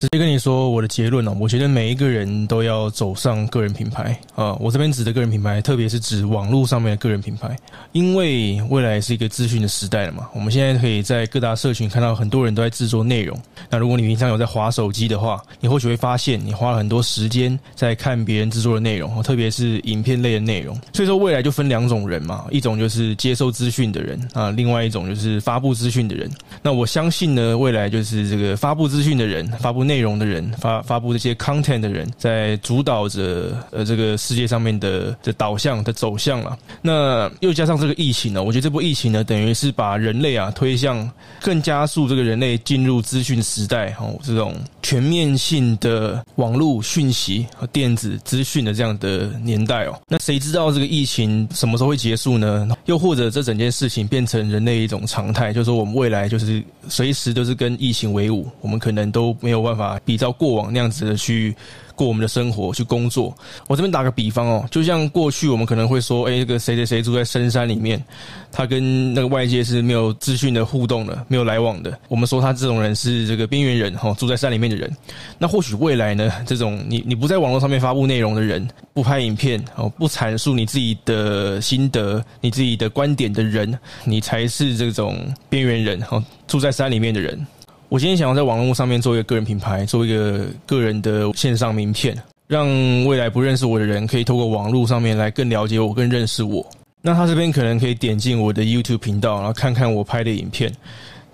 直接跟你说我的结论哦，我觉得每一个人都要走上个人品牌啊。我这边指的个人品牌，特别是指网络上面的个人品牌，因为未来是一个资讯的时代了嘛。我们现在可以在各大社群看到很多人都在制作内容。那如果你平常有在滑手机的话，你或许会发现你花了很多时间在看别人制作的内容，特别是影片类的内容。所以说未来就分两种人嘛，一种就是接收资讯的人啊，另外一种就是发布资讯的人。那我相信呢，未来就是这个发布资讯的人，发布内容的人发发布这些 content 的人，在主导着呃这个世界上面的的导向的走向了。那又加上这个疫情呢，我觉得这波疫情呢，等于是把人类啊推向更加速这个人类进入资讯时代哦，这种全面性的网络讯息和电子资讯的这样的年代哦。那谁知道这个疫情什么时候会结束呢？又或者这整件事情变成人类一种常态，就是说我们未来就是随时都是跟疫情为伍，我们可能都没有办法比。照过往那样子的去过我们的生活，去工作。我这边打个比方哦，就像过去我们可能会说，哎，这个谁谁谁住在深山里面，他跟那个外界是没有资讯的互动的，没有来往的。我们说他这种人是这个边缘人哈，住在山里面的人。那或许未来呢，这种你你不在网络上面发布内容的人，不拍影片哦，不阐述你自己的心得、你自己的观点的人，你才是这种边缘人哈，住在山里面的人。我今天想要在网络上面做一个个人品牌，做一个个人的线上名片，让未来不认识我的人可以透过网络上面来更了解我、更认识我。那他这边可能可以点进我的 YouTube 频道，然后看看我拍的影片，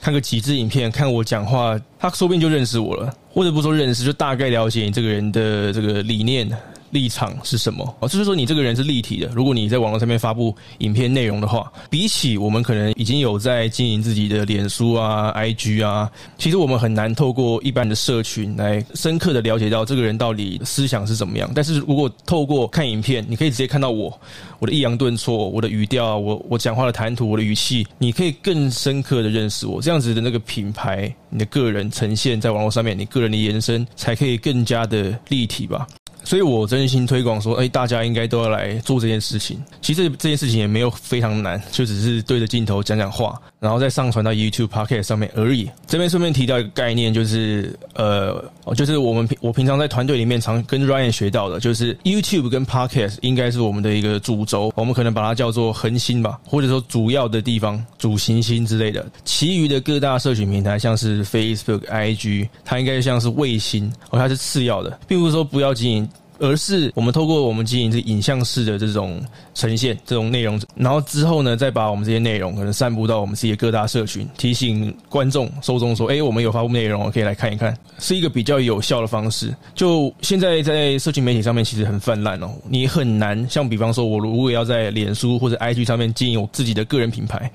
看个几支影片，看我讲话，他说不定就认识我了，或者不说认识，就大概了解你这个人的这个理念。立场是什么？哦，就是说你这个人是立体的。如果你在网络上面发布影片内容的话，比起我们可能已经有在经营自己的脸书啊、IG 啊，其实我们很难透过一般的社群来深刻的了解到这个人到底思想是怎么样。但是如果透过看影片，你可以直接看到我，我的抑扬顿挫，我的语调，我我讲话的谈吐，我的语气，你可以更深刻的认识我。这样子的那个品牌，你的个人呈现在网络上面，你个人的延伸才可以更加的立体吧。所以我真心推广说，哎，大家应该都要来做这件事情。其实这件事情也没有非常难，就只是对着镜头讲讲话，然后再上传到 YouTube Podcast 上面而已。这边顺便提到一个概念，就是呃，就是我们我平常在团队里面常跟 Ryan 学到的，就是 YouTube 跟 Podcast 应该是我们的一个主轴，我们可能把它叫做恒星吧，或者说主要的地方、主行星之类的。其余的各大社群平台，像是 Facebook、IG，它应该像是卫星，哦，它是次要的，并不是说不要经营。而是我们透过我们经营这影像式的这种呈现，这种内容，然后之后呢，再把我们这些内容可能散布到我们自己的各大社群，提醒观众、受众说：“哎，我们有发布内容，可以来看一看。”是一个比较有效的方式。就现在在社群媒体上面其实很泛滥哦，你很难像比方说，我如果要在脸书或者 IG 上面经营我自己的个人品牌，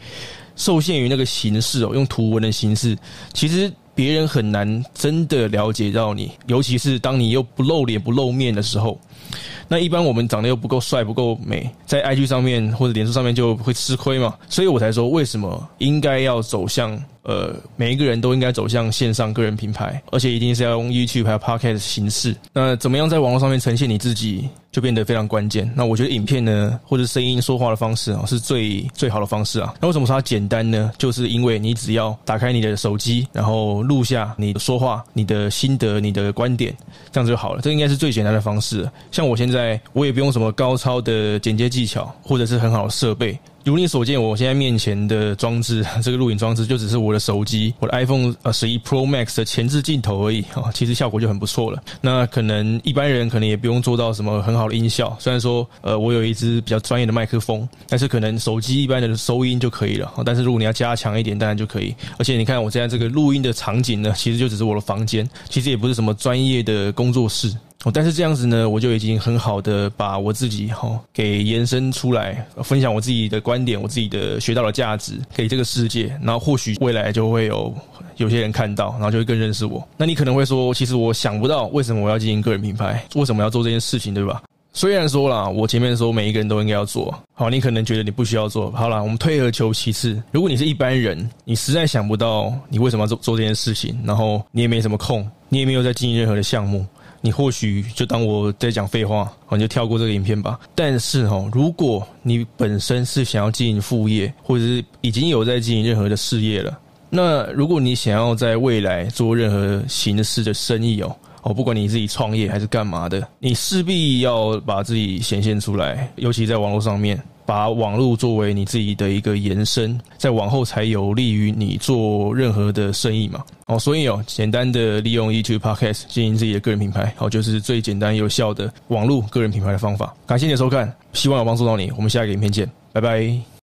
受限于那个形式哦，用图文的形式，其实。别人很难真的了解到你，尤其是当你又不露脸、不露面的时候。那一般我们长得又不够帅、不够美，在 IG 上面或者脸书上面就会吃亏嘛。所以我才说，为什么应该要走向呃，每一个人都应该走向线上个人品牌，而且一定是要用 YouTube 还有 Podcast 的形式。那怎么样在网络上面呈现你自己？就变得非常关键。那我觉得影片呢，或者声音说话的方式啊，是最最好的方式啊。那为什么说它简单呢？就是因为你只要打开你的手机，然后录下你说话、你的心得、你的观点，这样子就好了。这应该是最简单的方式。像我现在，我也不用什么高超的剪接技巧，或者是很好的设备。如你所见，我现在面前的装置，这个录影装置就只是我的手机，我的 iPhone 呃十一 Pro Max 的前置镜头而已啊，其实效果就很不错了。那可能一般人可能也不用做到什么很好的音效，虽然说呃我有一支比较专业的麦克风，但是可能手机一般的收音就可以了。但是如果你要加强一点，当然就可以。而且你看我现在这个录音的场景呢，其实就只是我的房间，其实也不是什么专业的工作室。哦，但是这样子呢，我就已经很好的把我自己哈给延伸出来，分享我自己的观点，我自己的学到的价值给这个世界，然后或许未来就会有有些人看到，然后就会更认识我。那你可能会说，其实我想不到为什么我要经营个人品牌，为什么要做这件事情，对吧？虽然说啦，我前面说每一个人都应该要做，好，你可能觉得你不需要做，好啦，我们退而求其次，如果你是一般人，你实在想不到你为什么要做做这件事情，然后你也没什么空，你也没有在经营任何的项目。你或许就当我在讲废话，你就跳过这个影片吧。但是哦，如果你本身是想要经营副业，或者是已经有在经营任何的事业了，那如果你想要在未来做任何形式的生意哦，哦，不管你自己创业还是干嘛的，你势必要把自己显现出来，尤其在网络上面。把网络作为你自己的一个延伸，在往后才有利于你做任何的生意嘛。哦，所以哦，简单的利用 YouTube Podcast 经营自己的个人品牌，哦，就是最简单有效的网络个人品牌的方法。感谢你的收看，希望有帮助到你。我们下一个影片见，拜拜。